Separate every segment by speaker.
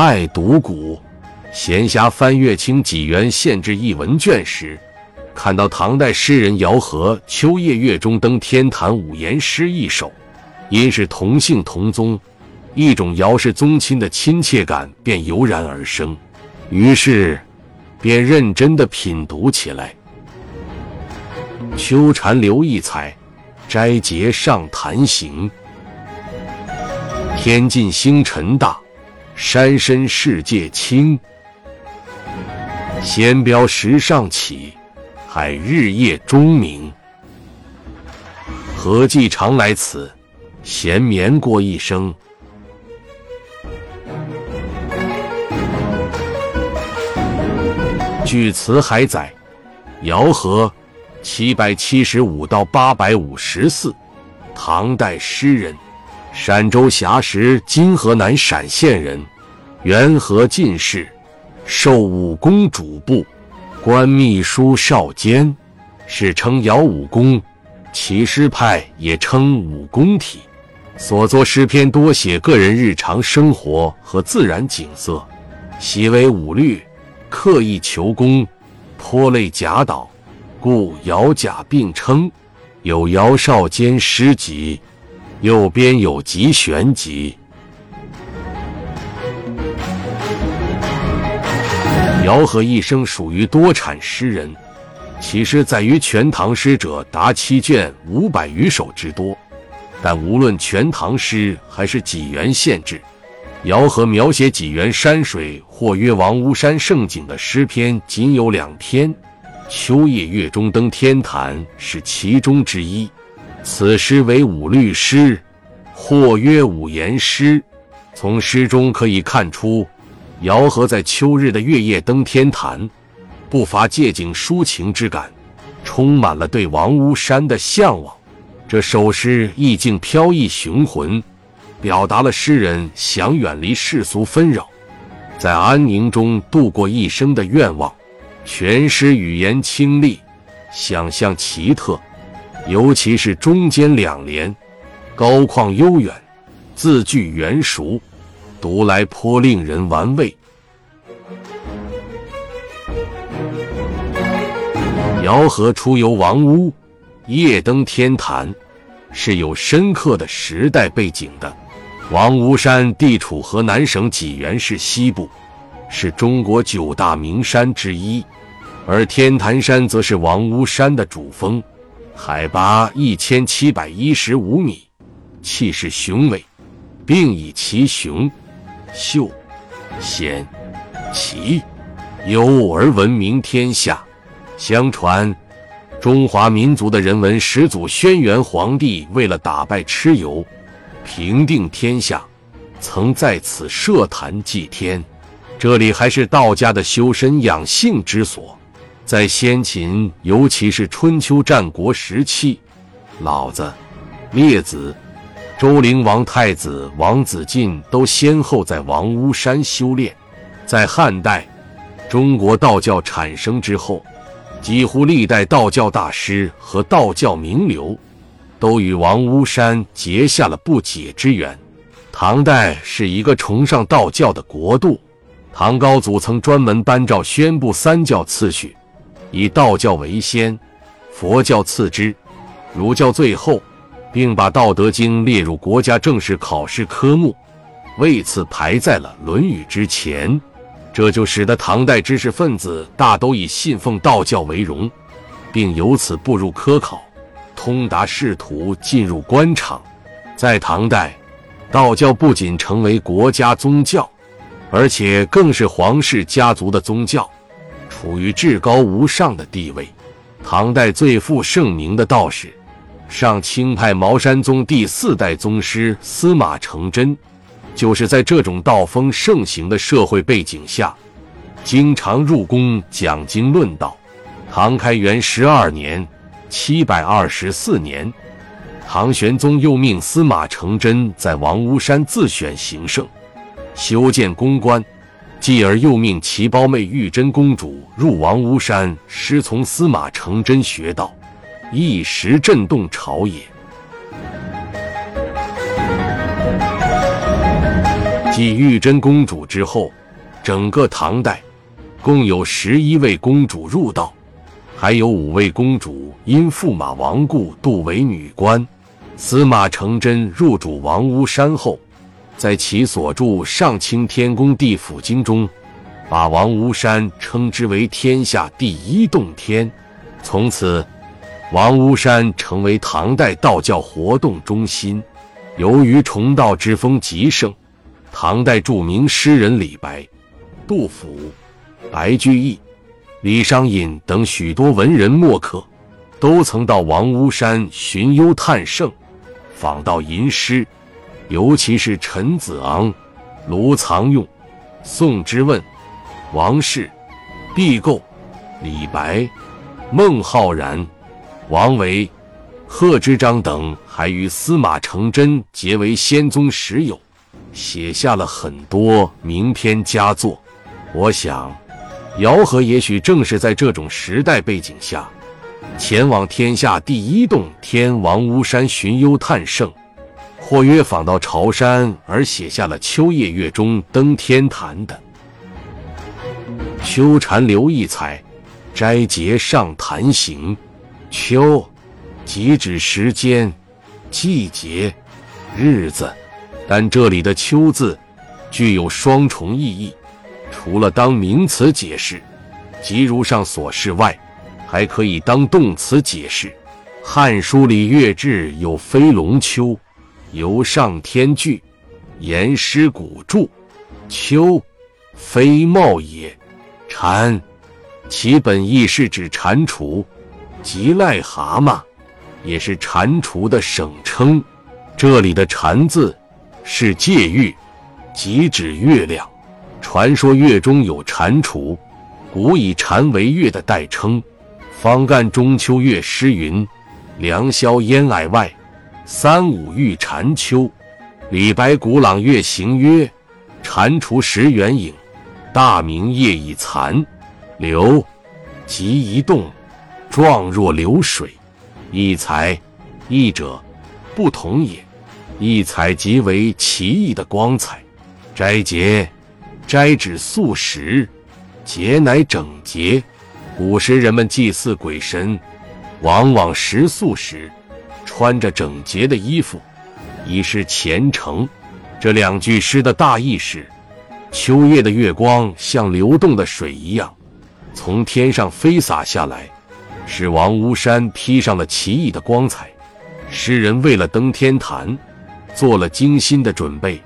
Speaker 1: 爱读古，闲暇翻阅《清纪元县志》一文卷时，看到唐代诗人姚和《秋夜月中登天坛》五言诗一首，因是同姓同宗，一种姚氏宗亲的亲切感便油然而生，于是便认真的品读起来。秋蝉留一采，摘节上坛行。天尽星辰大，山深世界清。仙标石上起，海日夜钟鸣。何计常来此，闲眠过一生。据词海载，姚和。七百七十五到八百五十四，唐代诗人，陕州峡石（今河南陕县人），元和进士，授武功主簿，官秘书少监，史称姚武功。其诗派也称武功体，所作诗篇多写个人日常生活和自然景色，习为武律，刻意求工，颇类贾岛。故姚贾并称，有姚少监诗集，右边有集选集。姚和一生属于多产诗人，其诗在于《全唐诗》者达七卷五百余首之多。但无论《全唐诗》还是《济源县志》，姚和描写济源山水或曰王屋山胜景的诗篇仅有两篇。秋夜月中登天坛是其中之一，此诗为五律诗，或曰五言诗。从诗中可以看出，姚和在秋日的月夜登天坛，不乏借景抒情之感，充满了对王屋山的向往。这首诗意境飘逸雄浑，表达了诗人想远离世俗纷扰，在安宁中度过一生的愿望。全诗语言清丽，想象奇特，尤其是中间两联，高旷悠远，字句圆熟，读来颇令人玩味。姚和出游王屋，夜登天坛，是有深刻的时代背景的。王屋山地处河南省济源市西部。是中国九大名山之一，而天坛山则是王屋山的主峰，海拔一千七百一十五米，气势雄伟，并以其雄、秀、险、奇、幽而闻名天下。相传，中华民族的人文始祖轩辕皇帝为了打败蚩尤，平定天下，曾在此设坛祭天。这里还是道家的修身养性之所，在先秦，尤其是春秋战国时期，老子、列子、周灵王太子王子晋都先后在王屋山修炼。在汉代，中国道教产生之后，几乎历代道教大师和道教名流都与王屋山结下了不解之缘。唐代是一个崇尚道教的国度。唐高祖曾专门颁诏宣布三教次序，以道教为先，佛教次之，儒教最后，并把《道德经》列入国家正式考试科目，为此排在了《论语》之前。这就使得唐代知识分子大都以信奉道教为荣，并由此步入科考，通达仕途，进入官场。在唐代，道教不仅成为国家宗教。而且更是皇室家族的宗教，处于至高无上的地位。唐代最负盛名的道士，上清派茅山宗第四代宗师司马承祯，就是在这种道风盛行的社会背景下，经常入宫讲经论道。唐开元十二年（七百二十四年），唐玄宗又命司马承祯在王屋山自选行胜。修建宫观，继而又命其胞妹玉贞公主入王屋山师从司马承祯学道，一时震动朝野。继玉贞公主之后，整个唐代共有十一位公主入道，还有五位公主因驸马亡故度为女官。司马承祯入主王屋山后，在其所著《上清天宫地府经》中，把王屋山称之为天下第一洞天，从此王屋山成为唐代道教活动中心。由于崇道之风极盛，唐代著名诗人李白、杜甫、白居易、李商隐等许多文人墨客，都曾到王屋山寻幽探胜。访道吟诗，尤其是陈子昂、卢藏用、宋之问、王氏、毕构、李白、孟浩然、王维、贺知章等，还与司马承祯结为仙宗十友，写下了很多名篇佳作。我想，姚和也许正是在这种时代背景下。前往天下第一洞天王屋山寻幽探胜，或约访到潮山而写下了《秋夜月中登天坛》的“秋蝉留异彩，斋节上坛行”。秋，即指时间、季节、日子，但这里的“秋”字具有双重意义，除了当名词解释，即如上所示外。还可以当动词解释，《汉书》里《乐志》有“飞龙秋，由上天句”，岩诗古注，秋，飞茂也。蝉，其本意是指蟾蜍，即癞蛤蟆，也是蟾蜍的省称。这里的“蟾”字是借喻，即指月亮。传说月中有蟾蜍，古以蟾为月的代称。方干中秋月诗云：“良宵烟霭外，三五遇蟾蜍。”李白《古朗月行》曰：“蟾蜍蚀圆影，大明夜已残。流，即一动，状若流水。异彩，异者，不同也。异彩即为奇异的光彩。斋节，斋指素食，节乃整洁。”古时人们祭祀鬼神，往往食素食穿着整洁的衣服，以示虔诚。这两句诗的大意是：秋夜的月光像流动的水一样，从天上飞洒下来，使王屋山披上了奇异的光彩。诗人为了登天坛，做了精心的准备，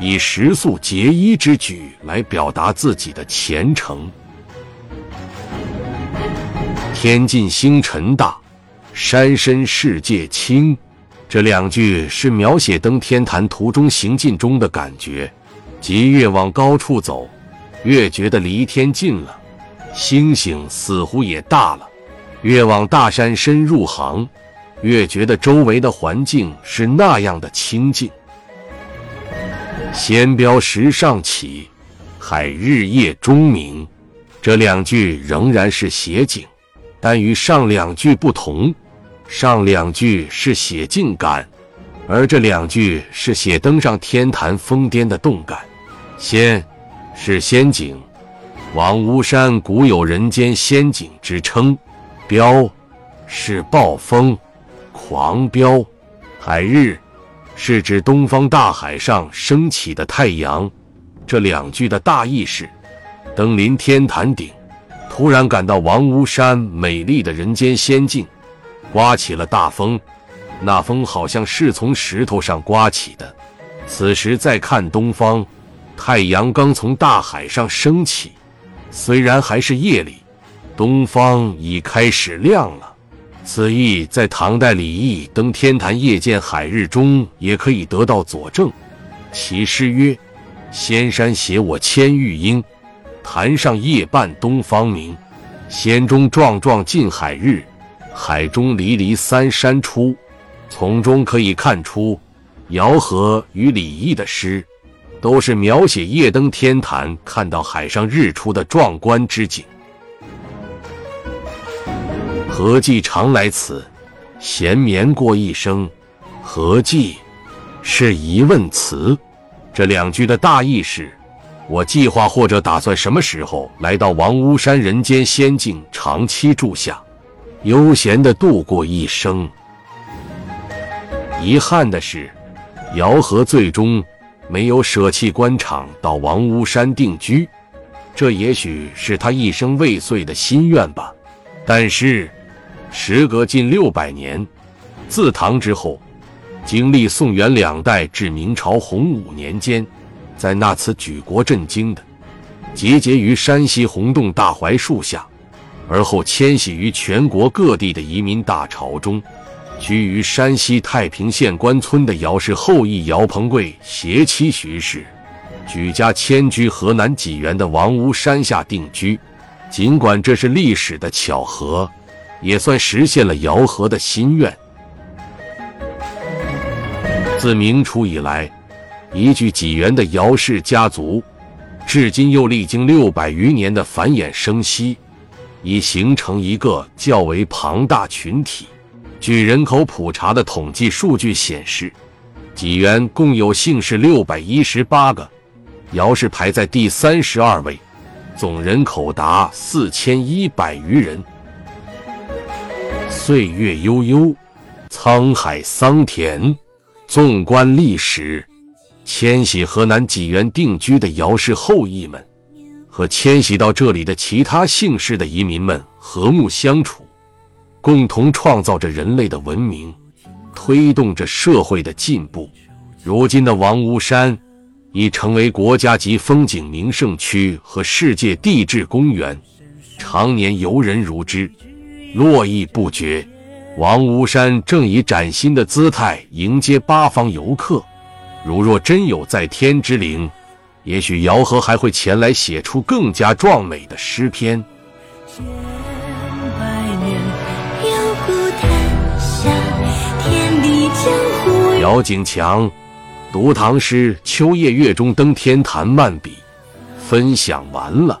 Speaker 1: 以食宿结衣之举来表达自己的虔诚。天尽星辰大，山深世界清。这两句是描写登天坛途中行进中的感觉，即越往高处走，越觉得离天近了，星星似乎也大了；越往大山深入行，越觉得周围的环境是那样的清静。仙标石上起，海日夜钟鸣。这两句仍然是写景。但与上两句不同，上两句是写静感，而这两句是写登上天坛疯癫的动感。仙是仙境，王屋山古有人间仙境之称；飙是暴风、狂飙；海日是指东方大海上升起的太阳。这两句的大意是：登临天坛顶。突然感到王屋山美丽的人间仙境，刮起了大风，那风好像是从石头上刮起的。此时再看东方，太阳刚从大海上升起，虽然还是夜里，东方已开始亮了。此意在唐代李益登天坛夜见海日中也可以得到佐证。其诗曰：“仙山携我千玉英。”潭上夜半东方明，仙中壮壮近海日，海中离离三山出。从中可以看出，姚和与李益的诗，都是描写夜登天坛，看到海上日出的壮观之景。何计常来此，闲眠过一生。何计是疑问词，这两句的大意是：我计划或者打算什么时候来到王屋山人间仙境长期住下，悠闲的度过一生。遗憾的是，姚和最终没有舍弃官场到王屋山定居，这也许是他一生未遂的心愿吧。但是，时隔近六百年，自唐之后，经历宋元两代至明朝洪武年间，在那次举国震惊的集结于山西洪洞大槐树下，而后迁徙于全国各地的移民大潮中。居于山西太平县关村的姚氏后裔姚鹏贵携妻徐氏，举家迁居河南济源的王屋山下定居。尽管这是历史的巧合，也算实现了姚和的心愿。自明初以来，移居济源的姚氏家族，至今又历经六百余年的繁衍生息，已形成一个较为庞大群体。据人口普查的统计数据显示，济源共有姓氏六百一十八个，姚氏排在第三十二位，总人口达四千一百余人。岁月悠悠，沧海桑田。纵观历史，迁徙河南济源定居的姚氏后裔们，和迁徙到这里的其他姓氏的移民们和睦相处。共同创造着人类的文明，推动着社会的进步。如今的王屋山已成为国家级风景名胜区和世界地质公园，常年游人如织，络绎不绝。王屋山正以崭新的姿态迎接八方游客。如若真有在天之灵，也许姚和还会前来写出更加壮美的诗篇。姚景强读唐诗《秋夜月中登天坛》漫笔，分享完了。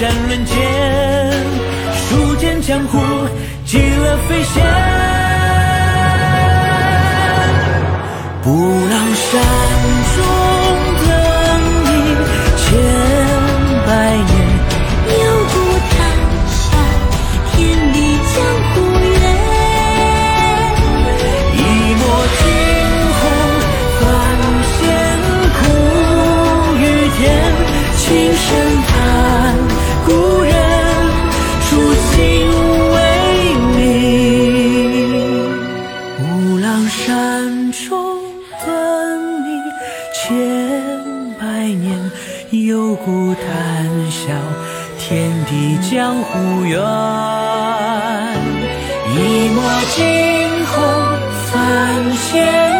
Speaker 2: 音推战论剑。书剑江湖，极乐飞仙。不老山江湖远，一抹惊鸿三千